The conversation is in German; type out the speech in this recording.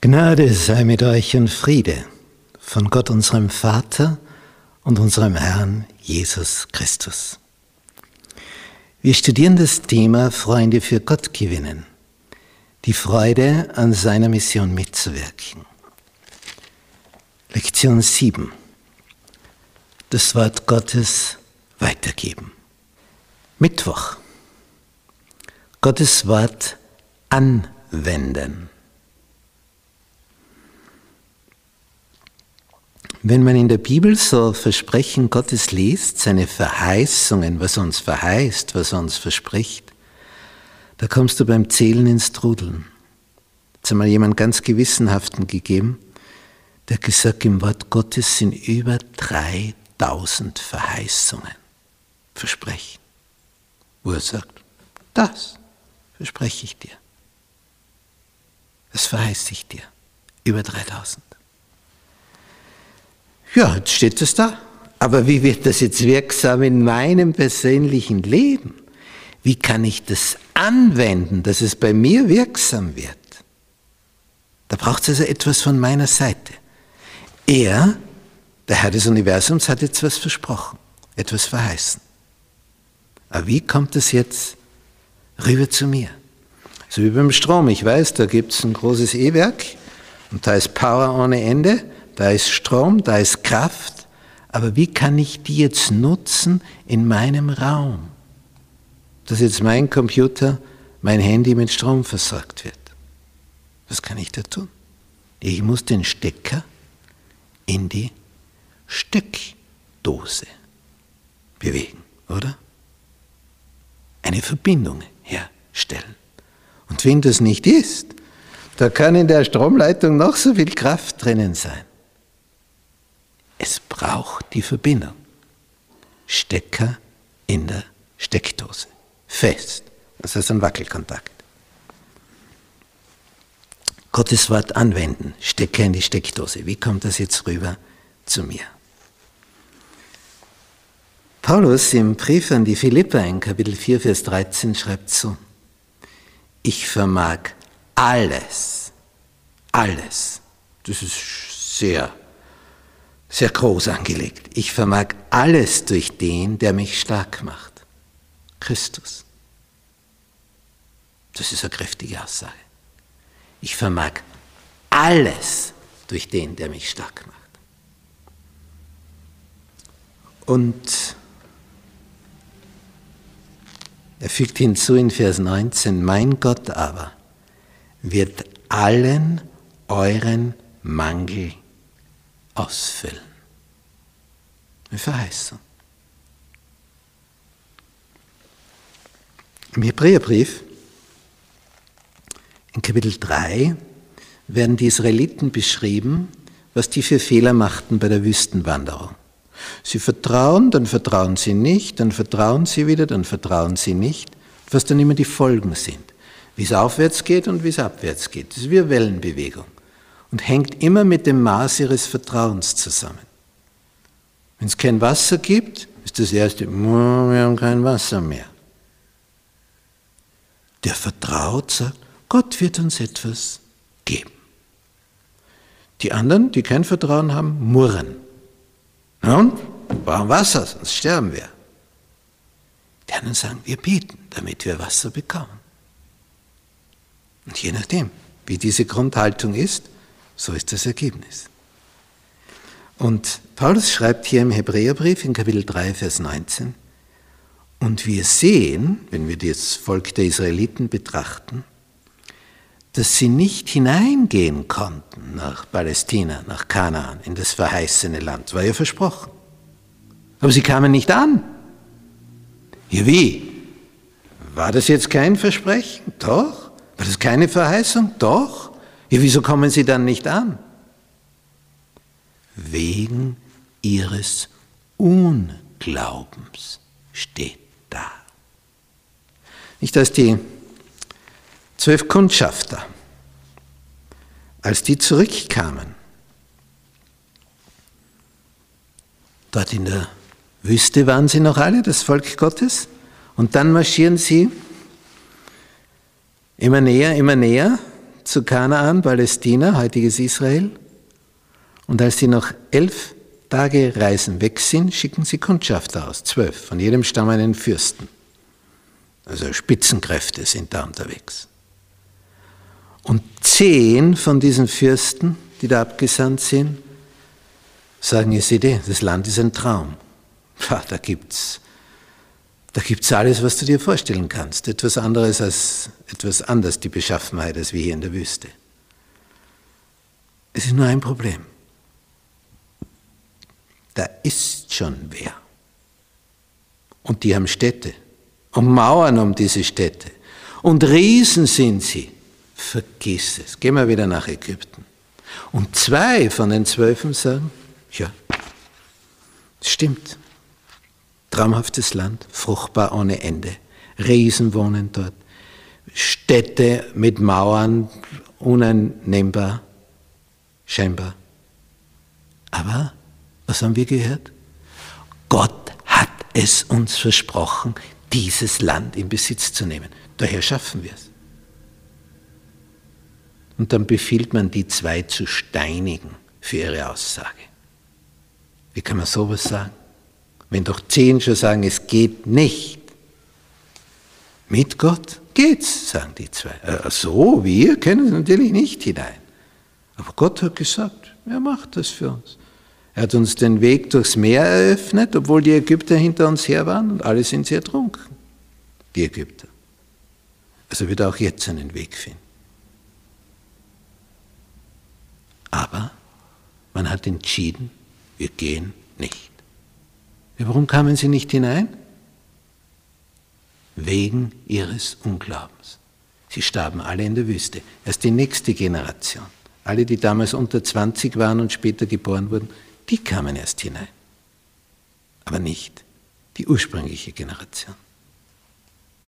Gnade sei mit euch und Friede von Gott unserem Vater und unserem Herrn Jesus Christus. Wir studieren das Thema Freunde für Gott gewinnen, die Freude an seiner Mission mitzuwirken. Lektion 7. Das Wort Gottes weitergeben. Mittwoch. Gottes Wort anwenden. Wenn man in der Bibel so Versprechen Gottes liest, seine Verheißungen, was uns verheißt, was uns verspricht, da kommst du beim Zählen ins Trudeln. Hat einmal jemand ganz gewissenhaften gegeben, der gesagt, im Wort Gottes sind über 3000 Verheißungen, Versprechen, wo er sagt, das verspreche ich dir. Das verheiße ich dir. Über 3000. Ja, jetzt steht es da. Aber wie wird das jetzt wirksam in meinem persönlichen Leben? Wie kann ich das anwenden, dass es bei mir wirksam wird? Da braucht es also etwas von meiner Seite. Er, der Herr des Universums, hat jetzt was versprochen, etwas verheißen. Aber wie kommt es jetzt rüber zu mir? So wie beim Strom. Ich weiß, da gibt es ein großes E-Werk und da ist Power ohne Ende da ist Strom, da ist Kraft, aber wie kann ich die jetzt nutzen in meinem Raum? Dass jetzt mein Computer, mein Handy mit Strom versorgt wird. Was kann ich da tun? Ich muss den Stecker in die Steckdose bewegen, oder? Eine Verbindung herstellen. Und wenn das nicht ist, da kann in der Stromleitung noch so viel Kraft drinnen sein. Es braucht die Verbindung. Stecker in der Steckdose. Fest. Das heißt ein Wackelkontakt. Gottes Wort anwenden. Stecker in die Steckdose. Wie kommt das jetzt rüber zu mir? Paulus im Brief an die Philipper in Kapitel 4, Vers 13 schreibt so, ich vermag alles, alles, das ist sehr sehr groß angelegt. Ich vermag alles durch den, der mich stark macht. Christus. Das ist eine kräftige Aussage. Ich vermag alles durch den, der mich stark macht. Und er fügt hinzu in Vers 19, mein Gott aber wird allen euren Mangel ausfüllen. Eine Verheißung. Im Hebräerbrief, in Kapitel 3, werden die Israeliten beschrieben, was die für Fehler machten bei der Wüstenwanderung. Sie vertrauen, dann vertrauen sie nicht, dann vertrauen sie wieder, dann vertrauen sie nicht, was dann immer die Folgen sind. Wie es aufwärts geht und wie es abwärts geht. Das ist wie eine Wellenbewegung und hängt immer mit dem Maß ihres Vertrauens zusammen. Wenn es kein Wasser gibt, ist das erste, wir haben kein Wasser mehr. Der vertraut, sagt, Gott wird uns etwas geben. Die anderen, die kein Vertrauen haben, murren. Und? Wir brauchen Wasser, sonst sterben wir. Die anderen sagen, wir beten, damit wir Wasser bekommen. Und je nachdem, wie diese Grundhaltung ist, so ist das Ergebnis. Und Paulus schreibt hier im Hebräerbrief in Kapitel 3, Vers 19, und wir sehen, wenn wir das Volk der Israeliten betrachten, dass sie nicht hineingehen konnten nach Palästina, nach Kanaan, in das verheißene Land. War ja versprochen. Aber sie kamen nicht an. Ja, wie? War das jetzt kein Versprechen? Doch. War das keine Verheißung? Doch. Ja, wieso kommen sie dann nicht an? Wegen ihres Unglaubens steht da. Nicht, dass die zwölf Kundschafter, als die zurückkamen, dort in der Wüste waren sie noch alle, das Volk Gottes, und dann marschieren sie immer näher, immer näher zu Kanaan, Palästina, heutiges Israel. Und als sie noch elf Tage Reisen weg sind, schicken sie Kundschafter aus, zwölf, von jedem Stamm einen Fürsten. Also Spitzenkräfte sind da unterwegs. Und zehn von diesen Fürsten, die da abgesandt sind, sagen, ihr seht, das Land ist ein Traum. Da gibt's da gibt's alles, was du dir vorstellen kannst. Etwas anderes als etwas anders, die Beschaffenheit, als wir hier in der Wüste. Es ist nur ein Problem. Da ist schon wer. Und die haben Städte und Mauern um diese Städte. Und Riesen sind sie. Vergiss es. Gehen wir wieder nach Ägypten. Und zwei von den Zwölfen sagen, ja, stimmt. Traumhaftes Land, fruchtbar ohne Ende. Riesen wohnen dort. Städte mit Mauern, uneinnehmbar, scheinbar. Aber, was haben wir gehört? Gott hat es uns versprochen, dieses Land in Besitz zu nehmen. Daher schaffen wir es. Und dann befiehlt man die zwei zu steinigen für ihre Aussage. Wie kann man sowas sagen? Wenn doch zehn schon sagen, es geht nicht. Mit Gott geht's, sagen die zwei. Äh, so, wir können natürlich nicht hinein. Aber Gott hat gesagt, er macht das für uns. Er hat uns den Weg durchs Meer eröffnet, obwohl die Ägypter hinter uns her waren und alle sind sie ertrunken, die Ägypter. Also wird er auch jetzt einen Weg finden. Aber man hat entschieden, wir gehen nicht. Warum kamen sie nicht hinein? Wegen ihres Unglaubens. Sie starben alle in der Wüste. Erst die nächste Generation, alle, die damals unter 20 waren und später geboren wurden, die kamen erst hinein, aber nicht die ursprüngliche Generation.